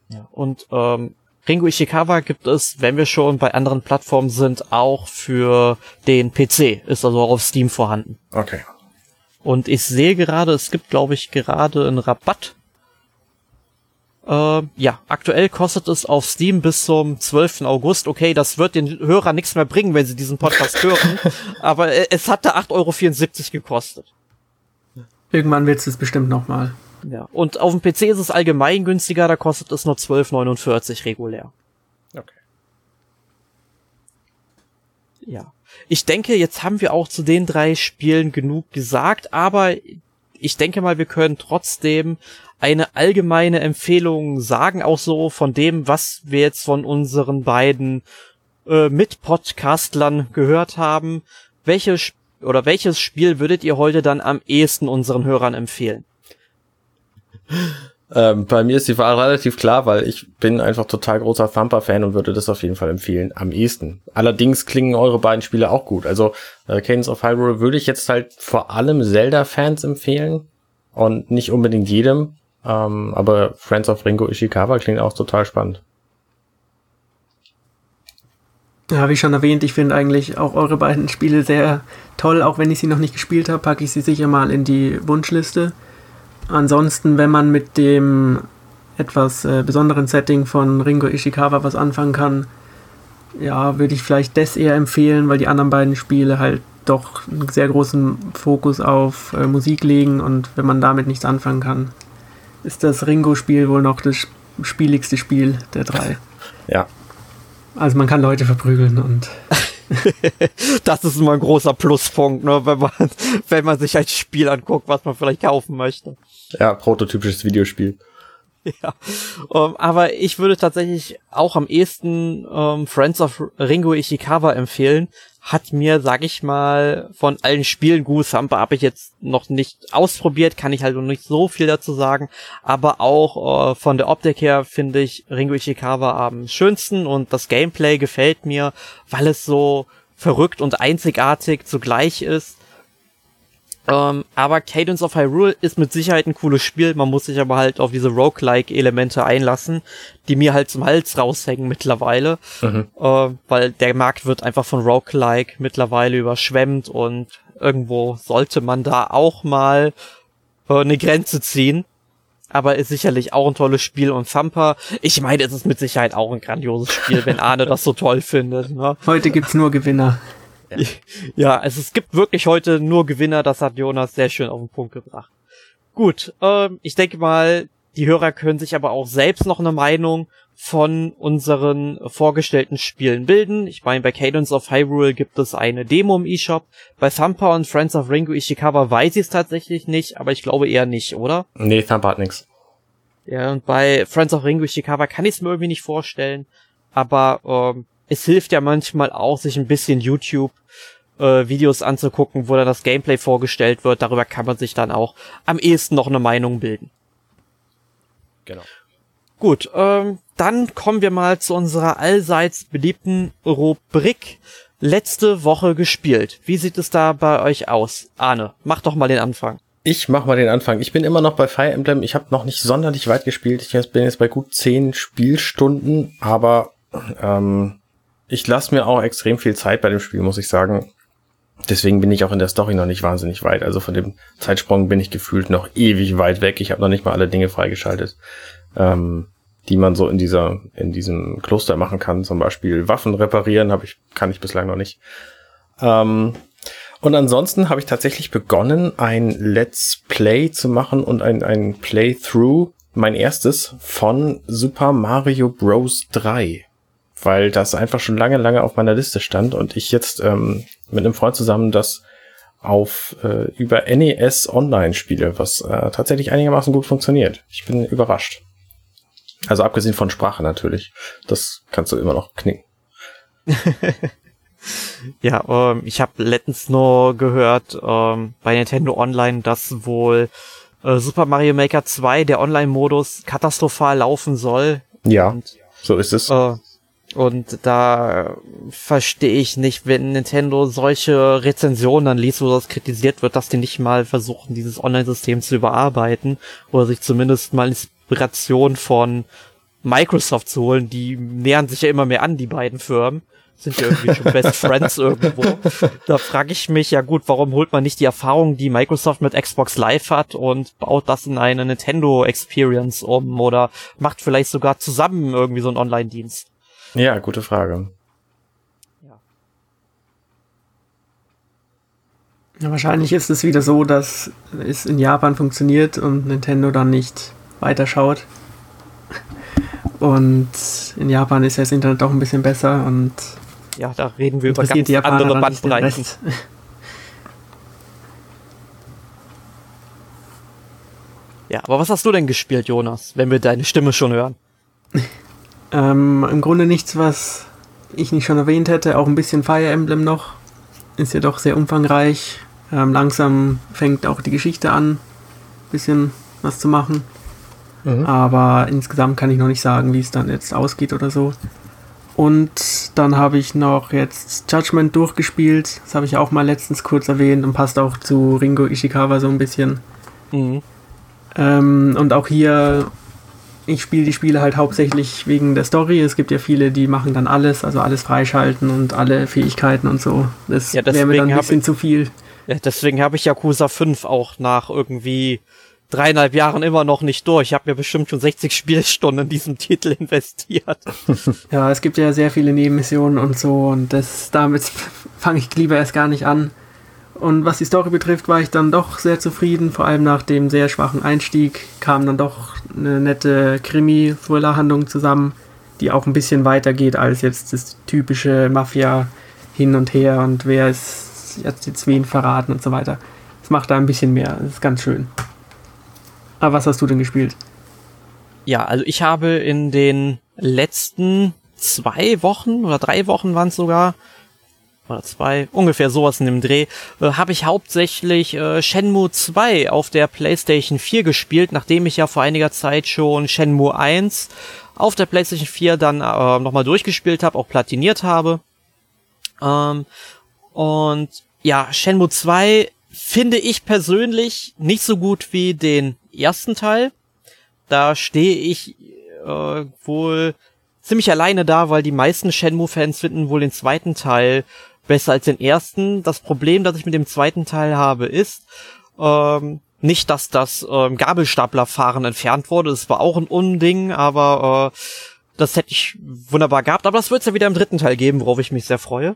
Ja, und ähm, Ringo Ishikawa gibt es, wenn wir schon bei anderen Plattformen sind, auch für den PC. Ist also auch auf Steam vorhanden. Okay. Und ich sehe gerade, es gibt, glaube ich, gerade einen Rabatt Äh, ja, aktuell kostet es auf Steam bis zum 12. August. Okay, das wird den Hörern nichts mehr bringen, wenn sie diesen Podcast (laughs) hören. Aber es hatte 8,74 Euro gekostet. Irgendwann wird es bestimmt nochmal. Ja. Und auf dem PC ist es allgemein günstiger, da kostet es nur 12,49 regulär. Okay. Ja. Ich denke, jetzt haben wir auch zu den drei Spielen genug gesagt, aber ich denke mal, wir können trotzdem eine allgemeine Empfehlung sagen, auch so von dem, was wir jetzt von unseren beiden äh, Mit-Podcastlern gehört haben. Welches oder welches Spiel würdet ihr heute dann am ehesten unseren Hörern empfehlen? Ähm, bei mir ist die Wahl relativ klar, weil ich bin einfach total großer Thumper-Fan und würde das auf jeden Fall empfehlen, am ehesten. Allerdings klingen eure beiden Spiele auch gut. Also äh, Cadence of Hyrule würde ich jetzt halt vor allem Zelda-Fans empfehlen und nicht unbedingt jedem. Ähm, aber Friends of Ringo Ishikawa klingt auch total spannend. Ja, wie schon erwähnt, ich finde eigentlich auch eure beiden Spiele sehr toll. Auch wenn ich sie noch nicht gespielt habe, packe ich sie sicher mal in die Wunschliste. Ansonsten, wenn man mit dem etwas äh, besonderen Setting von Ringo Ishikawa was anfangen kann, ja, würde ich vielleicht das eher empfehlen, weil die anderen beiden Spiele halt doch einen sehr großen Fokus auf äh, Musik legen und wenn man damit nichts anfangen kann, ist das Ringo-Spiel wohl noch das spieligste Spiel der drei. (laughs) Ja. Also man kann Leute verprügeln und (laughs) das ist immer ein großer Pluspunkt, ne, wenn man, wenn man sich ein Spiel anguckt, was man vielleicht kaufen möchte. Ja, prototypisches Videospiel. (laughs) Ja, um, ähm, aber ich würde tatsächlich auch am ehesten um, ähm, Friends of Ringo Ishikawa empfehlen. Hat mir, sag ich mal, von allen Spielen Sampa habe ich jetzt noch nicht ausprobiert, kann ich halt noch nicht so viel dazu sagen. Aber auch uh, von der Optik her finde ich Ringo Ishikawa am schönsten und das Gameplay gefällt mir, weil es so verrückt und einzigartig zugleich ist. Ähm, aber Cadence of Hyrule ist mit Sicherheit ein cooles Spiel. Man muss sich aber halt auf diese Roguelike-Elemente einlassen, die mir halt zum Hals raushängen mittlerweile. Mhm. Äh, weil der Markt wird einfach von Roguelike mittlerweile überschwemmt und irgendwo sollte man da auch mal äh, eine Grenze ziehen. Aber ist sicherlich auch ein tolles Spiel und Thumper, ich meine, es ist mit Sicherheit auch ein grandioses Spiel, wenn Arne das so toll findet. Ne? Heute gibt's nur Gewinner. Ja. ja, also es gibt wirklich heute nur Gewinner, das hat Jonas sehr schön auf den Punkt gebracht. Gut, ähm, ich denke mal, die Hörer können sich aber auch selbst noch eine Meinung von unseren vorgestellten Spielen bilden. Ich meine, bei Cadence of Hyrule gibt es eine Demo im eShop. Bei Thumper und Friends of Ringo Ishikawa weiß ich es tatsächlich nicht, aber ich glaube eher nicht, oder? Nee, Thumper hat nix. Ja, und bei Friends of Ringo Ishikawa kann ich es mir irgendwie nicht vorstellen. Aber ähm, es hilft ja manchmal auch, sich ein bisschen YouTube äh, Videos anzugucken, wo dann das Gameplay vorgestellt wird. Darüber kann man sich dann auch am ehesten noch eine Meinung bilden. Genau. Gut, ähm, dann kommen wir mal zu unserer allseits beliebten Rubrik letzte Woche gespielt. Wie sieht es da bei euch aus? Arne, mach doch mal den Anfang. Ich mach mal den Anfang. Ich bin immer noch bei Fire Emblem. Ich habe noch nicht sonderlich weit gespielt. Ich bin jetzt bei gut zehn Spielstunden, aber ähm, ich lasse mir auch extrem viel Zeit bei dem Spiel, muss ich sagen. Deswegen bin ich auch in der Story noch nicht wahnsinnig weit. Also von dem Zeitsprung bin ich gefühlt noch ewig weit weg. Ich habe noch nicht mal alle Dinge freigeschaltet, ähm, die man so in dieser, in diesem Kloster machen kann. Zum Beispiel Waffen reparieren, habe ich, kann ich bislang noch nicht. Ähm, und ansonsten habe ich tatsächlich begonnen, ein Let's Play zu machen und ein, ein Playthrough, mein erstes, von Super Mario Bros. 3 weil das einfach schon lange, lange auf meiner Liste stand und ich jetzt ähm, mit einem Freund zusammen das auf äh, über NES Online spiele, was äh, tatsächlich einigermaßen gut funktioniert. Ich bin überrascht. Also abgesehen von Sprache natürlich. Das kannst du immer noch knicken. (laughs) ja, ähm, ich habe letztens nur gehört ähm, bei Nintendo Online, dass wohl äh, Super Mario Maker 2 der Online-Modus katastrophal laufen soll. Ja, Und, so ist es. Äh, und da verstehe ich nicht, wenn Nintendo solche Rezensionen dann liest, wo das kritisiert wird, dass die nicht mal versuchen, dieses Online-System zu überarbeiten oder sich zumindest mal Inspiration von Microsoft zu holen. Die nähern sich ja immer mehr an, die beiden Firmen. sind ja irgendwie schon Best (laughs) Friends irgendwo. Da frage ich mich, ja gut, warum holt man nicht die Erfahrung, die Microsoft mit Xbox Live hat und baut das in eine Nintendo Experience um oder macht vielleicht sogar zusammen irgendwie so einen Online-Dienst? Ja, gute Frage. Ja, wahrscheinlich ist es wieder so, dass es in Japan funktioniert und Nintendo dann nicht weiterschaut. Und in Japan ist ja das Internet doch ein bisschen besser und ja, da reden wir über ganz andere Bandbreiten. Ja, aber was hast du denn gespielt, Jonas, wenn wir deine Stimme schon hören? (laughs) ähm, Im Grunde nichts, was ich nicht schon erwähnt hätte. Auch ein bisschen Fire Emblem noch. Ist ja doch sehr umfangreich. Ähm, langsam fängt auch die Geschichte an, ein bisschen was zu machen. Mhm. Aber insgesamt kann ich noch nicht sagen, wie es dann jetzt ausgeht oder so. Und dann habe ich noch jetzt Judgment durchgespielt. Das habe ich auch mal letztens kurz erwähnt und passt auch zu Ringo Ishikawa so ein bisschen. Mhm. Ähm, und auch hier, ich spiele die Spiele halt hauptsächlich wegen der Story. Es gibt ja viele, die machen dann alles, also alles freischalten und alle Fähigkeiten und so. Das ja, wäre mir dann ein bisschen zu viel. Ja, deswegen habe ich Yakuza 5 auch nach irgendwie dreieinhalb Jahren immer noch nicht durch. Ich habe mir bestimmt schon 60 Spielstunden in diesen (laughs) Titel investiert. (laughs) Ja, es gibt ja sehr viele Nebenmissionen und so und das damit (laughs) fange ich lieber erst gar nicht an. Und was die Story betrifft, war ich dann doch sehr zufrieden. Vor allem nach dem sehr schwachen Einstieg kam dann doch eine nette Krimi-Thriller-Handlung zusammen, die auch ein bisschen weiter geht als jetzt das typische Mafia hin und her und wer ist jetzt, jetzt wen verraten und so weiter. Es macht da ein bisschen mehr. Das ist ganz schön. Aber was hast du denn gespielt? Ja, also ich habe in den letzten zwei Wochen oder drei Wochen waren es sogar, oder zwei, ungefähr sowas in dem Dreh, äh, habe ich hauptsächlich äh, Shenmue 2 auf der PlayStation 4 gespielt, nachdem ich ja vor einiger Zeit schon Shenmue 1 auf der PlayStation 4 dann äh, nochmal durchgespielt habe, auch platiniert habe. Ähm, und ja, Shenmue 2 finde ich persönlich nicht so gut wie den ersten Teil. Da stehe ich äh, wohl ziemlich alleine da, weil die meisten Shenmue-Fans finden wohl den zweiten Teil besser als den ersten. Das Problem, das ich mit dem zweiten Teil habe, ist ähm, nicht, dass das ähm, Gabelstaplerfahren entfernt wurde. Das war auch ein Unding, aber äh, das hätte ich wunderbar gehabt, aber das wird es ja wieder im dritten Teil geben, worauf ich mich sehr freue.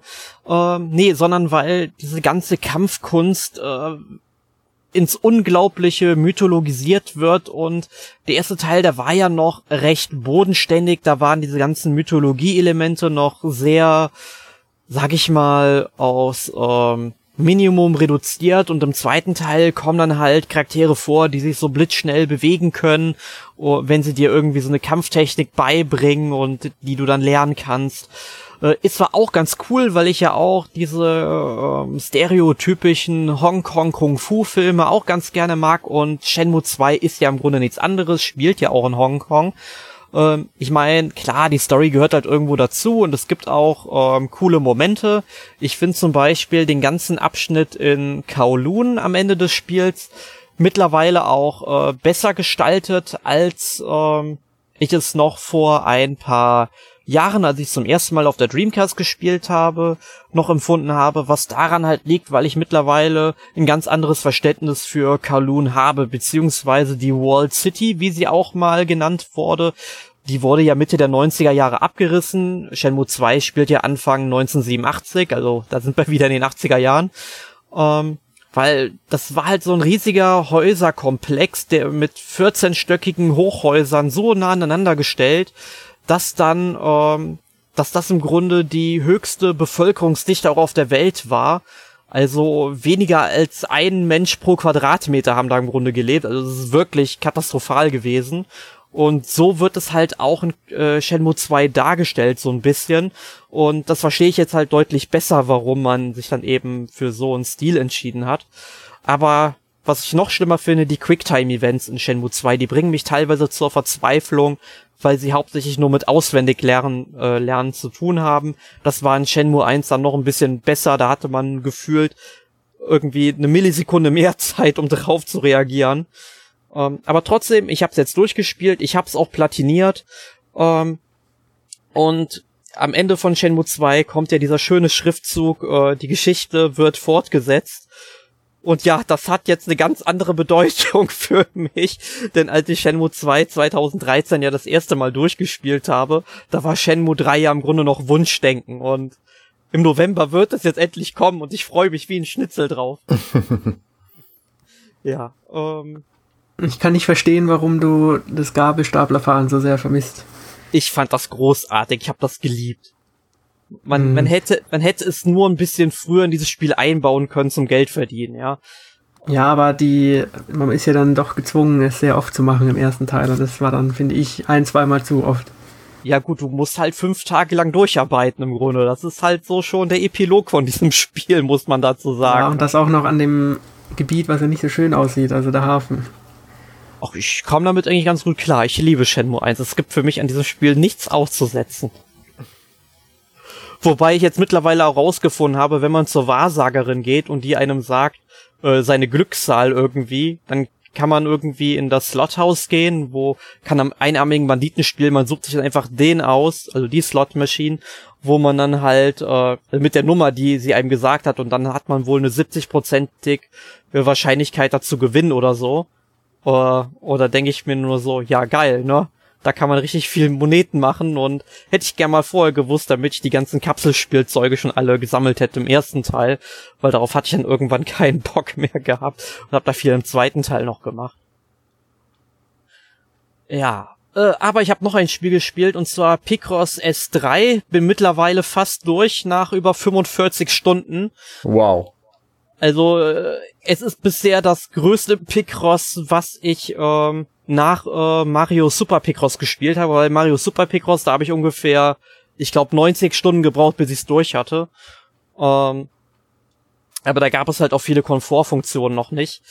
Ähm, nee, sondern weil diese ganze Kampfkunst äh, ins Unglaubliche mythologisiert wird und der erste Teil, der war ja noch recht bodenständig, da waren diese ganzen Mythologie-Elemente noch sehr, sag ich mal, aus ähm, Minimum reduziert und im zweiten Teil kommen dann halt Charaktere vor, die sich so blitzschnell bewegen können, wenn sie dir irgendwie so eine Kampftechnik beibringen und die du dann lernen kannst. Äh, ist zwar auch ganz cool, weil ich ja auch diese äh, stereotypischen Hongkong-Kung-Fu-Filme auch ganz gerne mag und Shenmue 2 ist ja im Grunde nichts anderes, spielt ja auch in Hongkong. Ähm, ich meine, klar, die Story gehört halt irgendwo dazu und es gibt auch ähm, coole Momente. Ich finde zum Beispiel den ganzen Abschnitt in Kowloon am Ende des Spiels mittlerweile auch äh, besser gestaltet, als ähm, ich es noch vor ein paar Jahren, als ich zum ersten Mal auf der Dreamcast gespielt habe, noch empfunden habe, was daran halt liegt, weil ich mittlerweile ein ganz anderes Verständnis für Kowloon habe, beziehungsweise die Walled City, wie sie auch mal genannt wurde, die wurde ja Mitte der 90er Jahre abgerissen. Shenmue 2 spielt ja Anfang 1987, also da sind wir wieder in den 80er Jahren. Ähm, weil das war halt so ein riesiger Häuserkomplex, der mit 14-stöckigen Hochhäusern so nah aneinander gestellt, dass dann, ähm, dass das im Grunde die höchste Bevölkerungsdichte auch auf der Welt war. Also weniger als ein Mensch pro Quadratmeter haben da im Grunde gelebt. Also es ist wirklich katastrophal gewesen. Und so wird es halt auch in äh, Shenmue 2 dargestellt, so ein bisschen. Und das verstehe ich jetzt halt deutlich besser, warum man sich dann eben für so einen Stil entschieden hat. Aber was ich noch schlimmer finde, die Quicktime-Events in Shenmue 2, die bringen mich teilweise zur Verzweiflung, weil sie hauptsächlich nur mit auswendig lernen, äh, lernen zu tun haben. Das war in Shenmue 1 dann noch ein bisschen besser, da hatte man gefühlt irgendwie eine Millisekunde mehr (laughs) Zeit, um drauf zu reagieren. Ähm, aber trotzdem, ich habe es jetzt durchgespielt, ich habe es auch platiniert. Ähm, und am Ende von Shenmue 2 kommt ja dieser schöne Schriftzug, äh, die Geschichte wird fortgesetzt. Und ja, das hat jetzt eine ganz andere Bedeutung (laughs) für mich, denn als ich Shenmue 2 2013 ja das erste Mal durchgespielt habe, da war Shenmue 3 ja im Grunde noch Wunschdenken und im November wird es jetzt endlich kommen und ich freue mich wie ein Schnitzel drauf. (laughs) ja, ähm. Ich kann nicht verstehen, warum du das Gabelstaplerfahren so sehr vermisst. Ich fand das großartig, ich habe das geliebt. Man, hm. man hätte, man hätte es nur ein bisschen früher in dieses Spiel einbauen können zum Geld verdienen, ja. Ja, aber die, man ist ja dann doch gezwungen, es sehr oft zu machen im ersten Teil. Und das war dann, finde ich, ein, zweimal zu oft. Ja gut, du musst halt fünf Tage lang durcharbeiten im Grunde. Das ist halt so schon der Epilog von (laughs) diesem Spiel, muss man dazu sagen. Ja, und das auch noch an dem Gebiet, was ja nicht so schön aussieht, also der Hafen. Ach, ich komme damit eigentlich ganz gut klar. Ich liebe Shenmue 1. Es gibt für mich an diesem Spiel nichts auszusetzen. Wobei ich jetzt mittlerweile auch rausgefunden habe, wenn man zur Wahrsagerin geht und die einem sagt, äh, seine Glückszahl irgendwie, dann kann man irgendwie in das Slothaus gehen, wo kann am einarmigen Banditen spielen, man sucht sich dann einfach den aus, also die Slot Machine, wo man dann halt äh, mit der Nummer, die sie einem gesagt hat, und dann hat man wohl eine 70-prozentig Wahrscheinlichkeit dazu gewinnen oder so. Äh, oder denke ich mir nur so, ja geil, ne? Da kann man richtig viel Moneten machen und hätte ich gern mal vorher gewusst, damit ich die ganzen Kapselspielzeuge schon alle gesammelt hätte im ersten Teil, weil darauf hatte ich dann irgendwann (laughs) keinen Bock mehr gehabt und habe da viel im zweiten Teil noch gemacht. Ja, äh, aber ich habe noch ein Spiel gespielt und zwar Picross S3. Bin mittlerweile fast durch nach über 45 Stunden. Wow. Also äh, es ist bisher das größte Picross, was ich ähm, nach äh, Mario Super Picross gespielt habe, weil Mario Super Picross, da habe ich ungefähr, ich glaube, 90 Stunden gebraucht, bis ich es durch hatte. Ähm, aber da gab es halt auch viele Komfortfunktionen noch nicht.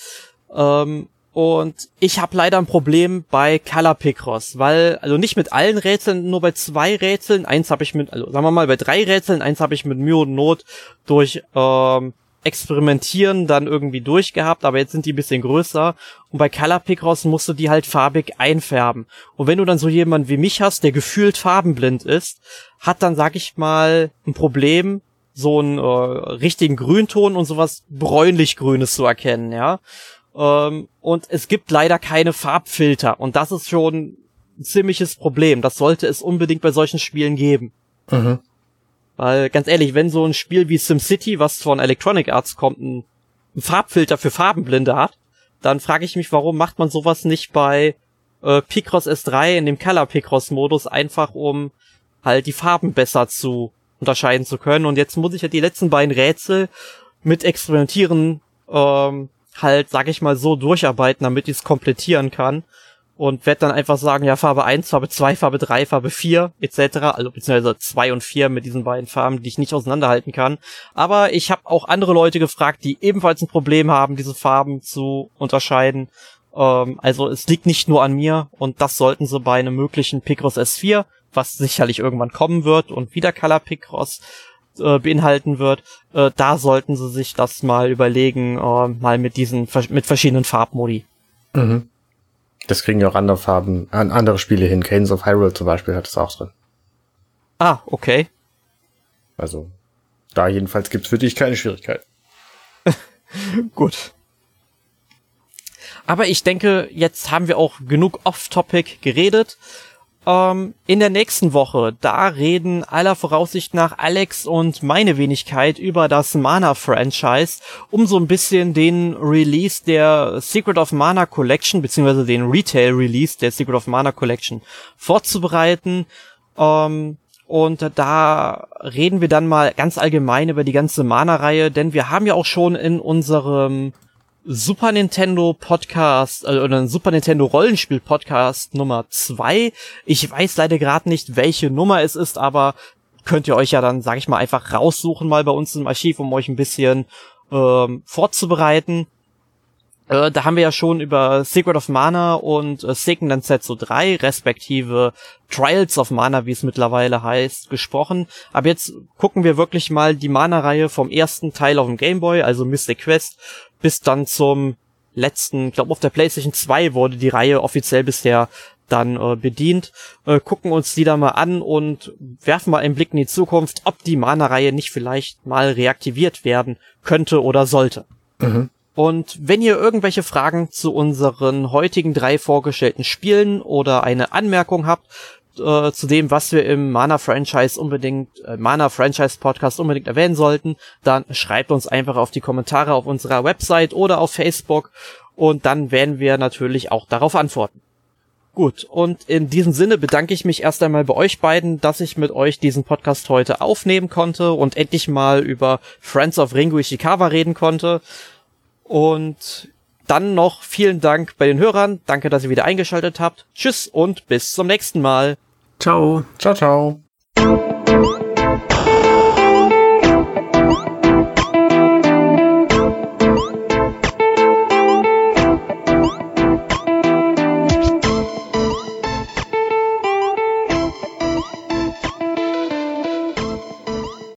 Ähm, und ich habe leider ein Problem bei Color Picross, weil, also nicht mit allen Rätseln, nur bei zwei Rätseln, eins habe ich mit, also sagen wir mal bei drei Rätseln, eins habe ich mit Mühe und Not durch ähm, Experimentieren dann irgendwie durchgehabt, aber jetzt sind die ein bisschen größer. Und bei Color Picross musst du die halt farbig einfärben. Und wenn du dann so jemand wie mich hast, der gefühlt farbenblind ist, hat dann, sag ich mal, ein Problem, so einen äh, richtigen Grünton und sowas bräunlich-grünes zu erkennen, ja. Ähm, und es gibt leider keine Farbfilter. Und das ist schon ein ziemliches Problem. Das sollte es unbedingt bei solchen Spielen geben. Mhm. Weil, ganz ehrlich, wenn so ein Spiel wie SimCity, was von Electronic Arts kommt, einen Farbfilter für Farbenblinde hat, dann frage ich mich, warum macht man sowas nicht bei äh, Picross S3 in dem Color Picross Modus einfach um halt die Farben besser zu unterscheiden zu können. Und jetzt muss ich ja die letzten beiden Rätsel mit Experimentieren ähm, halt, sag ich mal, so durcharbeiten, damit ich es komplettieren kann und werde dann einfach sagen, ja, Farbe 1, Farbe 2, Farbe 3, Farbe 4, etc. Also beziehungsweise 2 und 4 mit diesen beiden Farben, die ich nicht auseinanderhalten kann. Aber ich habe auch andere Leute gefragt, die ebenfalls ein Problem haben, diese Farben zu unterscheiden. Ähm, also es liegt nicht nur an mir und das sollten sie bei einem möglichen Picross S4, was sicherlich irgendwann kommen wird und wieder Color Picross äh, beinhalten wird, äh, da sollten sie sich das mal überlegen, äh, mal mit diesen mit verschiedenen Farbmodi. Mhm. Das kriegen ja auch andere Farben, andere Spiele hin. Cadence of Hyrule zum Beispiel hat es auch drin. Ah, okay. Also, da jedenfalls gibt's für dich keine Schwierigkeit. (laughs) Gut. Aber ich denke, jetzt haben wir auch genug off-topic geredet. Ähm, in der nächsten Woche, da reden aller Voraussicht nach Alex und meine Wenigkeit über das Mana-Franchise, um so ein bisschen den Release der Secret of Mana Collection, beziehungsweise den Retail-Release der Secret of Mana Collection vorzubereiten. Ähm, und da reden wir dann mal ganz allgemein über die ganze Mana-Reihe, denn wir haben ja auch schon in unserem Super Nintendo Podcast äh, oder ein Super Nintendo Rollenspiel Podcast Nummer zwei. Ich weiß leider gerade nicht, welche Nummer es ist, aber könnt ihr euch ja dann, sag ich mal, einfach raussuchen mal bei uns im Archiv, um euch ein bisschen ähm, vorzubereiten. Äh, da haben wir ja schon über Secret of Mana und äh, Seiken Densetsu 3, respektive Trials of Mana, wie es mittlerweile heißt, gesprochen. Aber jetzt gucken wir wirklich mal die Mana-Reihe vom ersten Teil auf dem Game Boy, also Mystic Quest, bis dann zum letzten, ich glaube auf der PlayStation 2 wurde die Reihe offiziell bisher dann äh, bedient, äh, gucken uns die da mal an und werfen mal einen Blick in die Zukunft, ob die Mana-Reihe nicht vielleicht mal reaktiviert werden könnte oder sollte. Mhm. Und wenn ihr irgendwelche Fragen zu unseren heutigen drei vorgestellten Spielen oder eine Anmerkung habt, äh, zu dem, was wir im Mana-Franchise unbedingt, äh, Mana-Franchise-Podcast unbedingt erwähnen sollten, dann schreibt uns einfach auf die Kommentare auf unserer Website oder auf Facebook und dann werden wir natürlich auch darauf antworten. Gut, und in diesem Sinne bedanke ich mich erst einmal bei euch beiden, dass ich mit euch diesen Podcast heute aufnehmen konnte und endlich mal über Friends of Ringo Ishikawa reden konnte. Und dann noch vielen Dank bei den Hörern. Danke, dass ihr wieder eingeschaltet habt. Tschüss und bis zum nächsten Mal. Ciao. Ciao, ciao.